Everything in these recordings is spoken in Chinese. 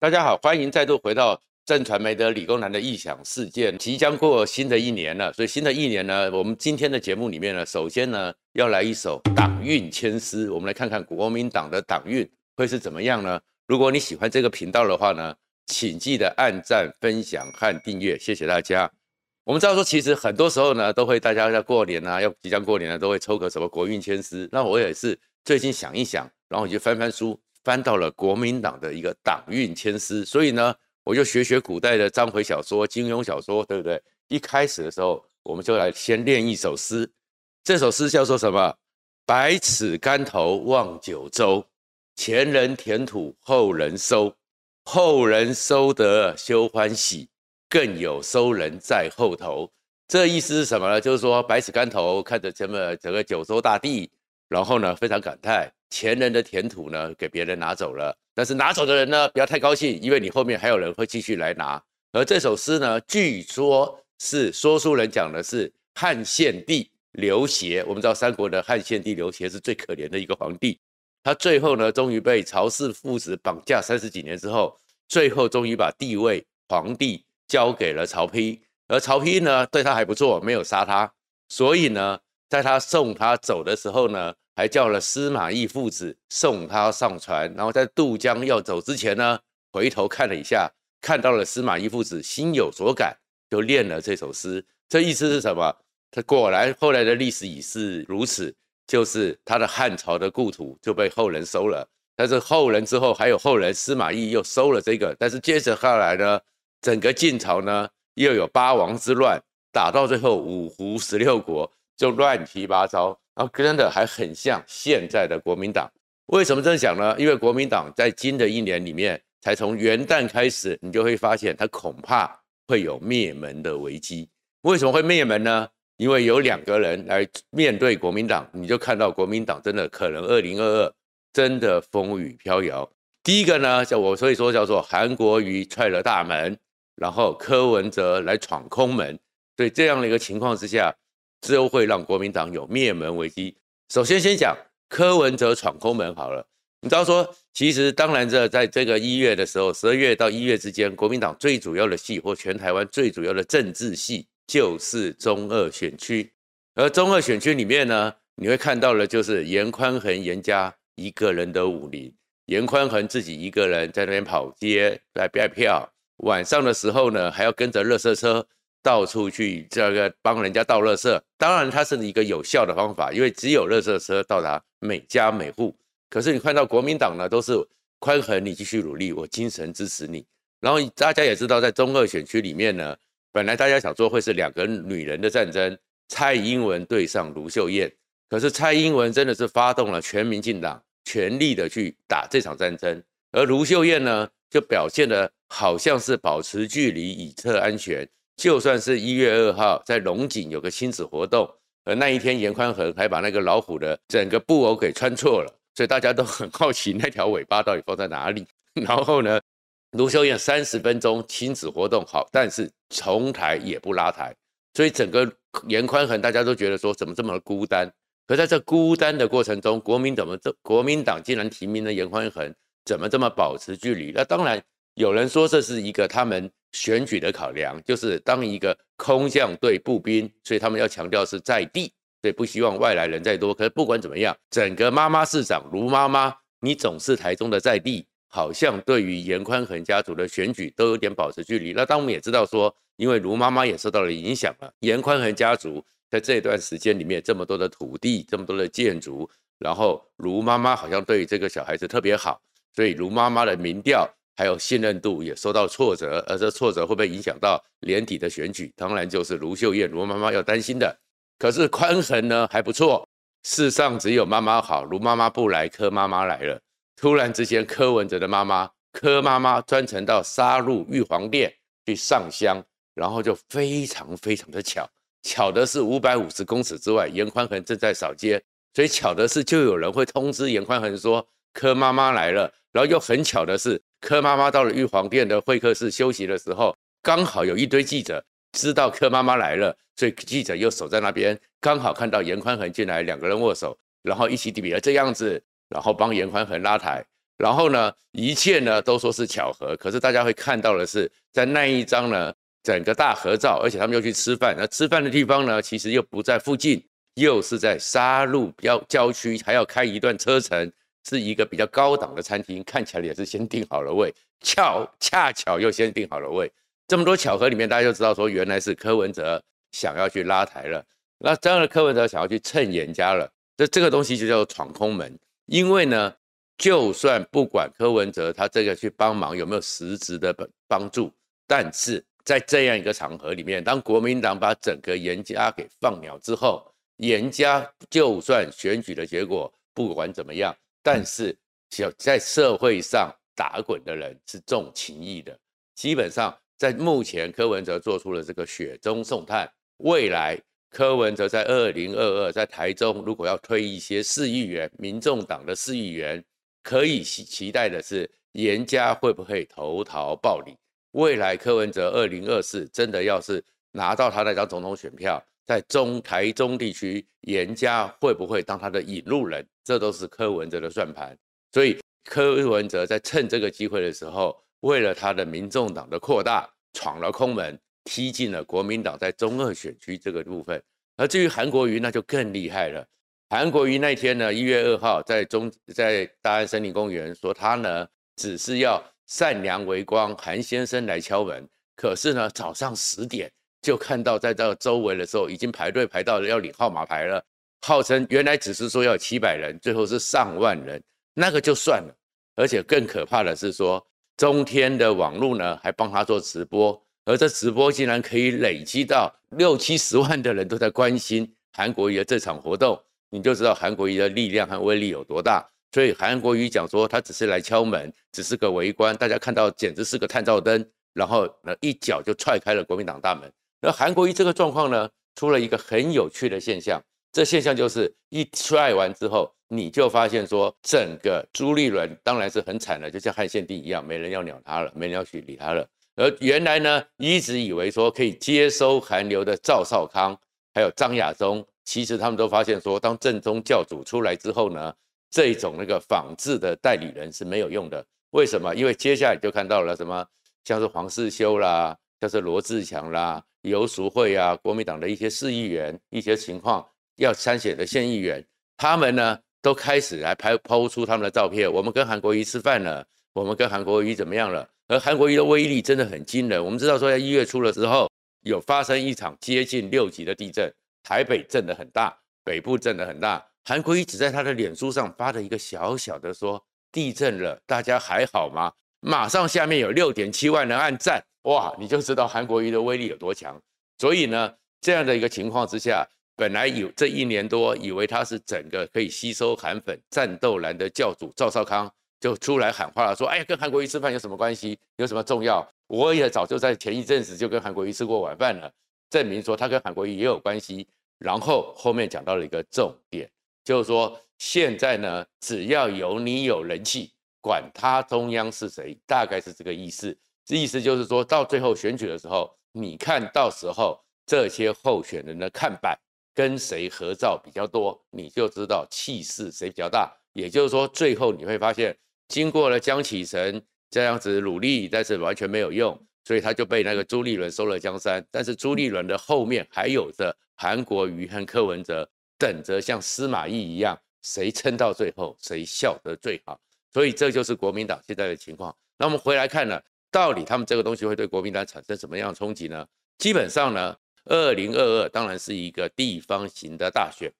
大家好，欢迎再度回到正传媒的理工男的异想世界。即将过新的一年了，所以新的一年呢，我们今天的节目里面呢，首先呢要来一首党运千诗，我们来看看国民党的党运会是怎么样呢？如果你喜欢这个频道的话呢，请记得按赞、分享和订阅，谢谢大家。我们知道说，其实很多时候呢，都会大家在过年啊，要即将过年了，都会抽个什么国运千诗。那我也是最近想一想，然后我就翻翻书，翻到了国民党的一个党运签诗。所以呢，我就学学古代的章回小说、金庸小说，对不对？一开始的时候，我们就来先练一首诗。这首诗叫做什么？百尺竿头望九州，前人填土后人收，后人收得休欢喜。更有收人在后头，这意思是什么呢？就是说百尺竿头看着这么整个九州大地，然后呢非常感叹前人的田土呢给别人拿走了，但是拿走的人呢不要太高兴，因为你后面还有人会继续来拿。而这首诗呢，据说是说书人讲的是汉献帝刘协，我们知道三国的汉献帝刘协是最可怜的一个皇帝，他最后呢终于被曹氏父子绑架三十几年之后，最后终于把帝位皇帝。交给了曹丕，而曹丕呢对他还不错，没有杀他，所以呢，在他送他走的时候呢，还叫了司马懿父子送他上船，然后在渡江要走之前呢，回头看了一下，看到了司马懿父子心有所感，就念了这首诗。这意思是什么？他果然后来的历史已是如此，就是他的汉朝的故土就被后人收了，但是后人之后还有后人，司马懿又收了这个，但是接着下来呢？整个晋朝呢，又有八王之乱，打到最后五胡十六国就乱七八糟，然后真的还很像现在的国民党。为什么这么讲呢？因为国民党在今的一年里面，才从元旦开始，你就会发现它恐怕会有灭门的危机。为什么会灭门呢？因为有两个人来面对国民党，你就看到国民党真的可能二零二二真的风雨飘摇。第一个呢，叫我所以说叫做韩国瑜踹了大门。然后柯文哲来闯空门，所以这样的一个情况之下，就会让国民党有灭门危机。首先先讲柯文哲闯空门好了，你知道说，其实当然这在这个一月的时候，十二月到一月之间，国民党最主要的戏或全台湾最主要的政治戏就是中二选区，而中二选区里面呢，你会看到的就是严宽恒严家一个人的武林，严宽恒自己一个人在那边跑街来卖票。晚上的时候呢，还要跟着垃圾车到处去这个帮人家倒垃圾。当然，它是一个有效的方法，因为只有垃圾车到达每家每户。可是你看到国民党呢，都是宽恒，你继续努力，我精神支持你。然后大家也知道，在中二选区里面呢，本来大家想说会是两个女人的战争，蔡英文对上卢秀燕。可是蔡英文真的是发动了全民进党，全力的去打这场战争，而卢秀燕呢，就表现的。好像是保持距离以策安全，就算是一月二号在龙井有个亲子活动，而那一天严宽恒还把那个老虎的整个布偶给穿错了，所以大家都很好奇那条尾巴到底放在哪里。然后呢，卢秀燕三十分钟亲子活动好，但是从台也不拉台，所以整个严宽恒大家都觉得说怎么这么孤单？可在这孤单的过程中，国民怎么这国民党竟然提名了严宽恒，怎么这么保持距离？那当然。有人说这是一个他们选举的考量，就是当一个空降对步兵，所以他们要强调是在地，所以不希望外来人再多。可是不管怎么样，整个妈妈市长卢妈妈，你总是台中的在地，好像对于严宽恒家族的选举都有点保持距离。那当我们也知道说，因为卢妈妈也受到了影响了，严宽恒家族在这段时间里面这么多的土地，这么多的建筑，然后卢妈妈好像对于这个小孩子特别好，所以卢妈妈的民调。还有信任度也受到挫折，而这挫折会不会影响到年底的选举？当然就是卢秀燕卢妈妈要担心的。可是宽恒呢还不错，世上只有妈妈好，卢妈妈不来，柯妈妈来了。突然之间，柯文哲的妈妈柯妈妈专程到沙鹿玉皇殿去上香，然后就非常非常的巧，巧的是五百五十公尺之外，严宽恒正在扫街，所以巧的是就有人会通知严宽恒说柯妈妈来了，然后又很巧的是。柯妈妈到了玉皇殿的会客室休息的时候，刚好有一堆记者知道柯妈妈来了，所以记者又守在那边，刚好看到严宽恒进来，两个人握手，然后一起比了这样子，然后帮严宽恒拉台。然后呢，一切呢都说是巧合，可是大家会看到的是，在那一张呢，整个大合照，而且他们又去吃饭，那吃饭的地方呢，其实又不在附近，又是在沙鹿郊郊区，还要开一段车程，是一个比较高档的餐厅，看起来也是先订好了位，巧恰巧又先订好了位，这么多巧合里面，大家就知道说，原来是柯文哲想要去拉台了，那这样的柯文哲想要去蹭严家了，这这个东西就叫做闯空门，因为呢。就算不管柯文哲他这个去帮忙有没有实质的帮帮助，但是在这样一个场合里面，当国民党把整个严家给放鸟之后，严家就算选举的结果不管怎么样，但是有在社会上打滚的人是重情义的，基本上在目前柯文哲做出了这个雪中送炭，未来柯文哲在二零二二在台中如果要推一些市议员，民众党的市议员。可以期期待的是，严家会不会投桃报李？未来柯文哲二零二四真的要是拿到他那张总统选票，在中台中地区，严家会不会当他的引路人？这都是柯文哲的算盘。所以柯文哲在趁这个机会的时候，为了他的民众党的扩大，闯了空门，踢进了国民党在中二选区这个部分。而至于韩国瑜，那就更厉害了。韩国瑜那天呢，一月二号在中在大安森林公园说他呢只是要善良为光，韩先生来敲门。可是呢早上十点就看到在这个周围的时候已经排队排到了要领号码牌了，号称原来只是说要七百人，最后是上万人，那个就算了。而且更可怕的是说中天的网络呢还帮他做直播，而这直播竟然可以累积到六七十万的人都在关心韩国瑜的这场活动。你就知道韩国瑜的力量和威力有多大，所以韩国瑜讲说他只是来敲门，只是个围观，大家看到简直是个探照灯，然后呢一脚就踹开了国民党大门。那韩国瑜这个状况呢，出了一个很有趣的现象，这现象就是一踹完之后，你就发现说整个朱立伦当然是很惨了，就像汉献帝一样，没人要鸟他了，没人要去理他了。而原来呢，一直以为说可以接收韩流的赵少康，还有张亚中。其实他们都发现说，当正宗教主出来之后呢，这种那个仿制的代理人是没有用的。为什么？因为接下来就看到了什么，像是黄世修啦，像是罗志强啦，游淑慧啊，国民党的一些市议员，一些情况要参选的县议员，他们呢都开始来拍抛出他们的照片。我们跟韩国瑜吃饭了，我们跟韩国瑜怎么样了？而韩国瑜的威力真的很惊人。我们知道说，在一月初的时候，有发生一场接近六级的地震。台北震得很大，北部震得很大。韩国瑜只在他的脸书上发了一个小小的说：“地震了，大家还好吗？”马上下面有六点七万人按赞，哇，你就知道韩国瑜的威力有多强。所以呢，这样的一个情况之下，本来有这一年多以为他是整个可以吸收韩粉战斗蓝的教主赵少康，就出来喊话了，说：“哎呀，跟韩国瑜吃饭有什么关系？有什么重要？我也早就在前一阵子就跟韩国瑜吃过晚饭了，证明说他跟韩国瑜也有关系。”然后后面讲到了一个重点，就是说现在呢，只要有你有人气，管他中央是谁，大概是这个意思。这意思就是说到最后选举的时候，你看到时候这些候选人的看板跟谁合照比较多，你就知道气势谁比较大。也就是说，最后你会发现，经过了江启臣这样子努力，但是完全没有用，所以他就被那个朱立伦收了江山。但是朱立伦的后面还有着。韩国瑜和柯文哲等着像司马懿一样，谁撑到最后，谁笑得最好。所以这就是国民党现在的情况。那我们回来看呢，到底他们这个东西会对国民党产生什么样的冲击呢？基本上呢，二零二二当然是一个地方型的大选，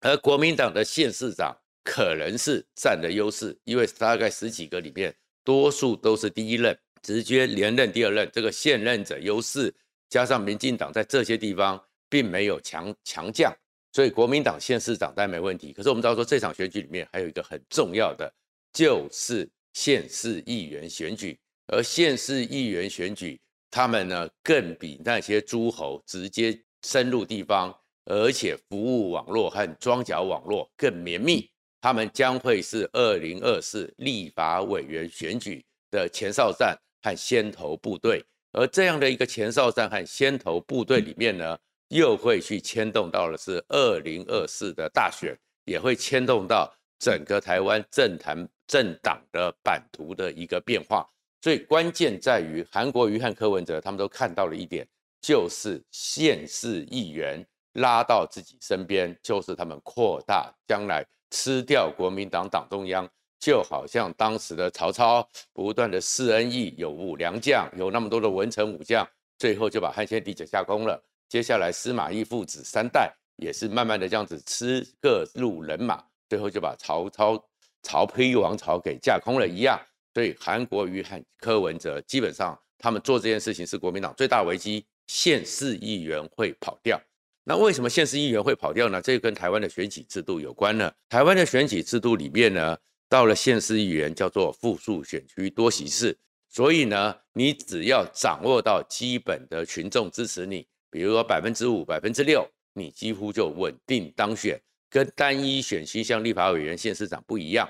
而国民党的县市长可能是占的优势，因为大概十几个里面，多数都是第一任直接连任第二任，这个现任者优势，加上民进党在这些地方。并没有强强将，所以国民党县市长当然没问题。可是我们知道说，这场选举里面还有一个很重要的，就是县市议员选举。而县市议员选举，他们呢更比那些诸侯直接深入地方，而且服务网络和庄脚网络更绵密。他们将会是二零二四立法委员选举的前哨战和先头部队。而这样的一个前哨战和先头部队里面呢，又会去牵动到的是二零二四的大选，也会牵动到整个台湾政坛政党的版图的一个变化。所以关键在于韩国瑜和柯文哲他们都看到了一点，就是县市议员拉到自己身边，就是他们扩大将来吃掉国民党党中央。就好像当时的曹操不断的施恩义，有武良将，有那么多的文臣武将，最后就把汉献帝给架空了。接下来司马懿父子三代也是慢慢的这样子吃各路人马，最后就把曹操曹丕王朝给架空了一样。所以韩国瑜和柯文哲基本上他们做这件事情是国民党最大危机，县市议员会跑掉。那为什么县市议员会跑掉呢？这跟台湾的选举制度有关呢。台湾的选举制度里面呢。到了县市议员叫做复数选区多席次，所以呢，你只要掌握到基本的群众支持你，比如说百分之五、百分之六，你几乎就稳定当选。跟单一选区像立法委员、县市长不一样，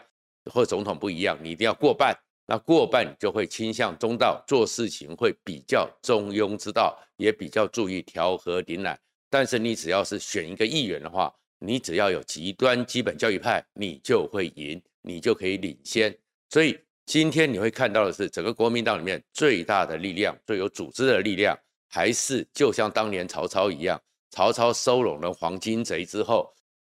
或总统不一样，你一定要过半。那过半就会倾向中道，做事情会比较中庸之道，也比较注意调和邻来。但是你只要是选一个议员的话，你只要有极端基本教义派，你就会赢。你就可以领先，所以今天你会看到的是，整个国民党里面最大的力量、最有组织的力量，还是就像当年曹操一样，曹操收拢了黄巾贼之后，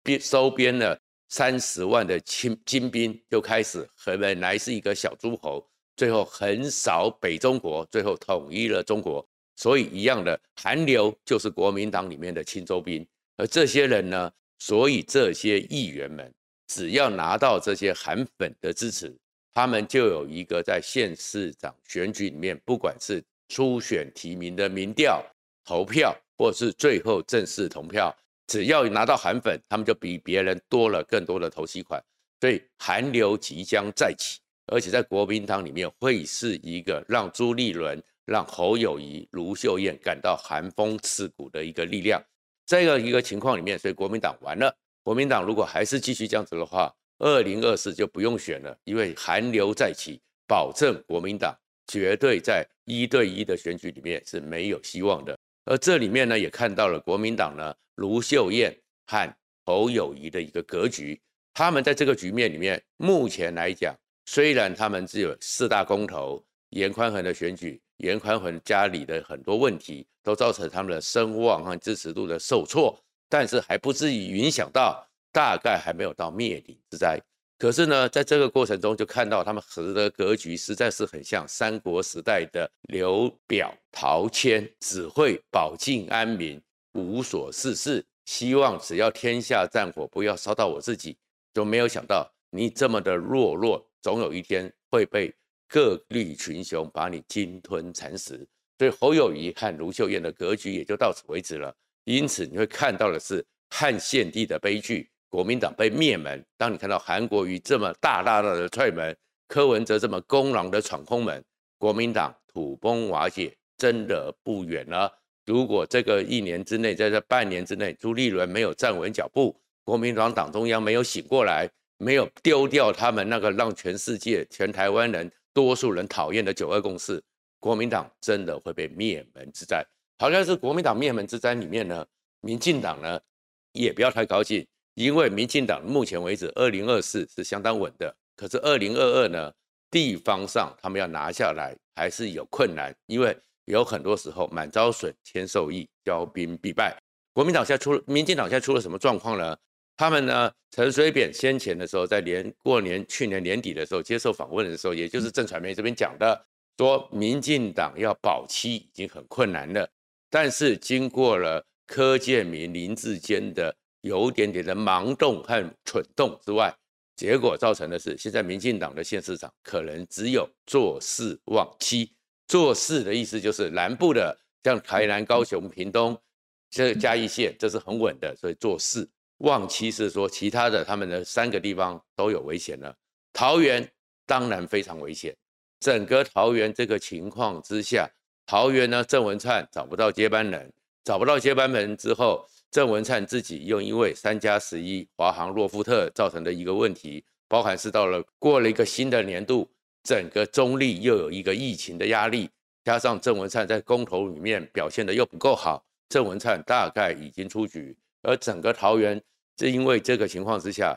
编收编了三十万的清精兵，就开始本来是一个小诸侯，最后横扫北中国，最后统一了中国。所以一样的，韩流就是国民党里面的青州兵，而这些人呢，所以这些议员们。只要拿到这些韩粉的支持，他们就有一个在县市长选举里面，不管是初选提名的民调投票，或是最后正式投票，只要拿到韩粉，他们就比别人多了更多的头期款。所以韩流即将再起，而且在国民党里面会是一个让朱立伦、让侯友谊、卢秀燕感到寒风刺骨的一个力量。这样一个情况里面，所以国民党完了。国民党如果还是继续这样子的话，二零二四就不用选了，因为韩流再起，保证国民党绝对在一对一的选举里面是没有希望的。而这里面呢，也看到了国民党呢，卢秀燕和侯友谊的一个格局。他们在这个局面里面，目前来讲，虽然他们只有四大公投，严宽恒的选举，严宽恒家里的很多问题，都造成他们的声望和支持度的受挫。但是还不至于影响到，大概还没有到灭顶之灾。可是呢，在这个过程中就看到他们合的格局实在是很像三国时代的刘表、陶谦，只会保境安民，无所事事，希望只要天下战火不要烧到我自己。都没有想到你这么的懦弱，总有一天会被各路群雄把你鲸吞蚕食。所以侯友宜和卢秀燕的格局也就到此为止了。因此，你会看到的是汉献帝的悲剧，国民党被灭门。当你看到韩国瑜这么大大大的踹门，柯文哲这么公然的闯空门，国民党土崩瓦解真的不远了。如果这个一年之内，在这半年之内，朱立伦没有站稳脚步，国民党党中央没有醒过来，没有丢掉他们那个让全世界、全台湾人多数人讨厌的九二共识，国民党真的会被灭门之灾。好像是国民党灭门之灾里面呢，民进党呢也不要太高兴，因为民进党目前为止二零二四是相当稳的，可是二零二二呢，地方上他们要拿下来还是有困难，因为有很多时候满招损，谦受益，骄兵必败。国民党现在出了，民进党现在出了什么状况呢？他们呢，陈水扁先前的时候，在年过年去年年底的时候接受访问的时候，也就是郑传媒这边讲的，说民进党要保期已经很困难了。但是经过了柯建铭、林志坚的有点点的盲动和蠢动之外，结果造成的是，现在民进党的县市长可能只有坐四望七。坐四的意思就是南部的，像台南、高雄、屏东、这嘉义县，这是很稳的，所以做事望期是说其他的他们的三个地方都有危险了。桃园当然非常危险，整个桃园这个情况之下。桃园呢，郑文灿找不到接班人，找不到接班人之后，郑文灿自己又因为三加十一华航洛夫特造成的一个问题，包含是到了过了一个新的年度，整个中立又有一个疫情的压力，加上郑文灿在公投里面表现的又不够好，郑文灿大概已经出局，而整个桃园是因为这个情况之下，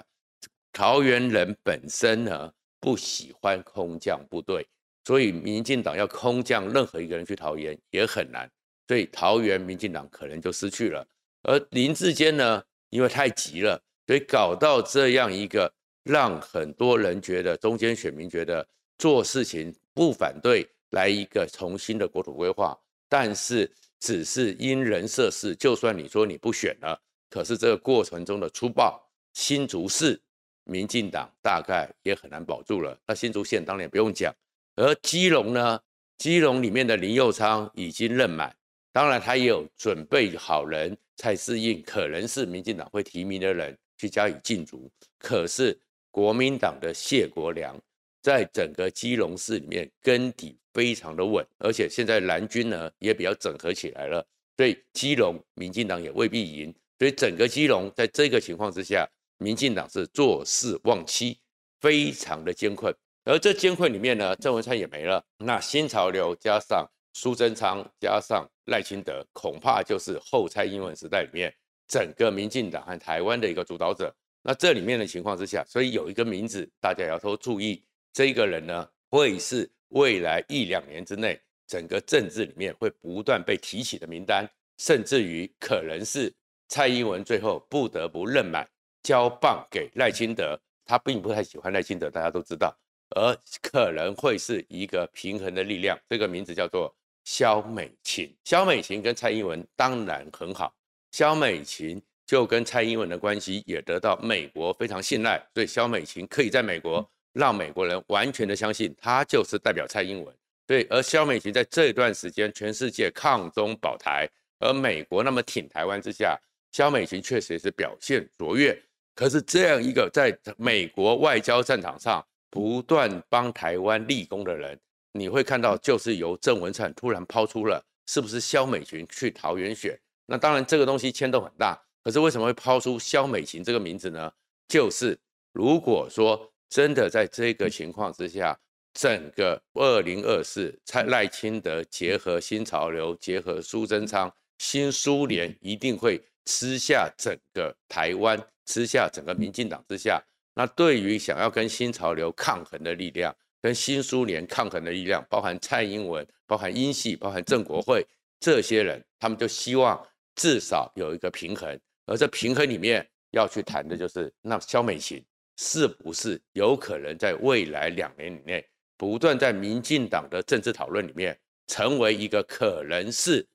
桃园人本身呢不喜欢空降部队，所以民进党要空降任何一个人去桃园也很难，所以桃园民进党可能就失去了。而林志坚呢，因为太急了，所以搞到这样一个让很多人觉得中间选民觉得做事情不反对，来一个重新的国土规划，但是只是因人设事，就算你说你不选了，可是这个过程中的粗暴，新竹市。民进党大概也很难保住了。那新竹县当然也不用讲，而基隆呢？基隆里面的林佑昌已经任满，当然他也有准备好人，蔡适应可能是民进党会提名的人去加以竞逐。可是国民党的谢国梁在整个基隆市里面根底非常的稳，而且现在蓝军呢也比较整合起来了，所以基隆民进党也未必赢。所以整个基隆在这个情况之下。民进党是坐四望七，非常的艰困。而这艰困里面呢，郑文灿也没了。那新潮流加上苏贞昌加上赖清德，恐怕就是后蔡英文时代里面整个民进党和台湾的一个主导者。那这里面的情况之下，所以有一个名字大家要多注意，这一个人呢，会是未来一两年之内整个政治里面会不断被提起的名单，甚至于可能是蔡英文最后不得不任满。交棒给赖清德，他并不太喜欢赖清德，大家都知道，而可能会是一个平衡的力量。这个名字叫做萧美琴。萧美琴跟蔡英文当然很好，萧美琴就跟蔡英文的关系也得到美国非常信赖，所以萧美琴可以在美国让美国人完全的相信他就是代表蔡英文。对，而萧美琴在这段时间全世界抗中保台，而美国那么挺台湾之下，萧美琴确实也是表现卓越。可是这样一个在美国外交战场上不断帮台湾立功的人，你会看到就是由郑文灿突然抛出了是不是萧美琴去桃园选？那当然这个东西牵动很大。可是为什么会抛出萧美琴这个名字呢？就是如果说真的在这个情况之下，整个二零二四蔡赖清德结合新潮流，结合苏贞昌，新苏联一定会吃下整个台湾。吃下，整个民进党之下，那对于想要跟新潮流抗衡的力量，跟新苏联抗衡的力量，包含蔡英文，包含英系，包含郑国会这些人，他们就希望至少有一个平衡。而这平衡里面要去谈的就是，那萧美琴是不是有可能在未来两年以内，不断在民进党的政治讨论里面，成为一个可能是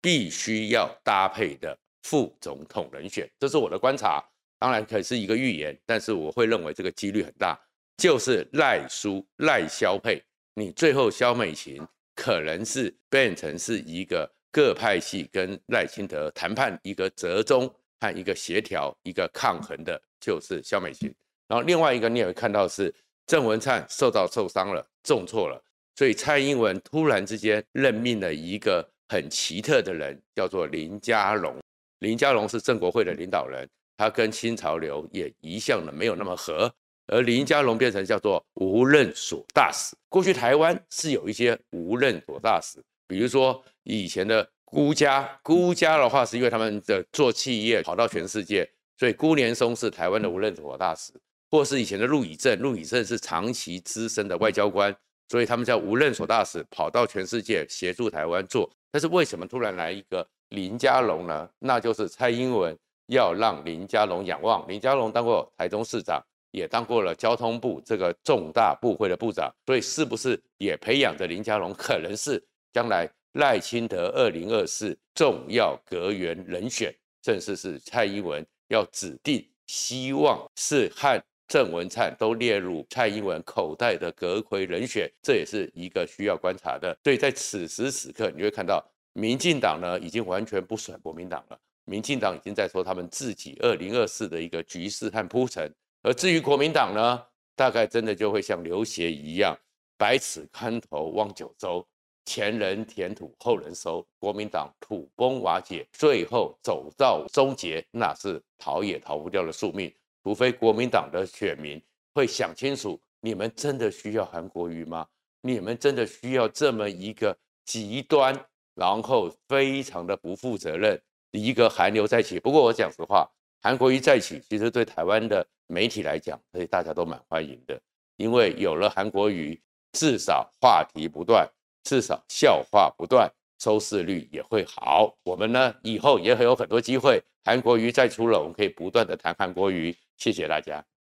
必须要搭配的副总统人选？这是我的观察。当然可是一个预言，但是我会认为这个几率很大，就是赖苏赖萧配，你最后萧美琴可能是变成是一个各派系跟赖清德谈判一个折中和一个协调一个抗衡的，就是萧美琴。然后另外一个你也会看到是郑文灿受到受伤了，重挫了，所以蔡英文突然之间任命了一个很奇特的人，叫做林佳龙。林佳龙是郑国会的领导人。他跟新潮流也一向的没有那么合，而林佳龙变成叫做无任所大使。过去台湾是有一些无任所大使，比如说以前的辜家，辜家的话是因为他们的做企业跑到全世界，所以辜年松是台湾的无任所大使，或是以前的陆以正，陆以正是长期资深的外交官，所以他们叫无任所大使，跑到全世界协助台湾做。但是为什么突然来一个林佳龙呢？那就是蔡英文。要让林佳龙仰望，林佳龙当过台中市长，也当过了交通部这个重大部会的部长，所以是不是也培养着林佳龙，可能是将来赖清德二零二四重要阁员人选，正式是蔡英文要指定，希望是和郑文灿都列入蔡英文口袋的阁揆人选，这也是一个需要观察的。所以在此时此刻，你会看到民进党呢已经完全不甩国民党了。民进党已经在说他们自己二零二四的一个局势和铺陈，而至于国民党呢，大概真的就会像刘协一样，百尺竿头望九州，前人填土，后人收，国民党土崩瓦解，最后走到终结，那是逃也逃不掉的宿命。除非国民党的选民会想清楚，你们真的需要韩国瑜吗？你们真的需要这么一个极端，然后非常的不负责任？一个韩流再起，不过我讲实话，韩国瑜再起，其实对台湾的媒体来讲，所以大家都蛮欢迎的。因为有了韩国瑜，至少话题不断，至少笑话不断，收视率也会好。我们呢，以后也会有很多机会，韩国瑜再出了，我们可以不断的谈韩国瑜。谢谢大家。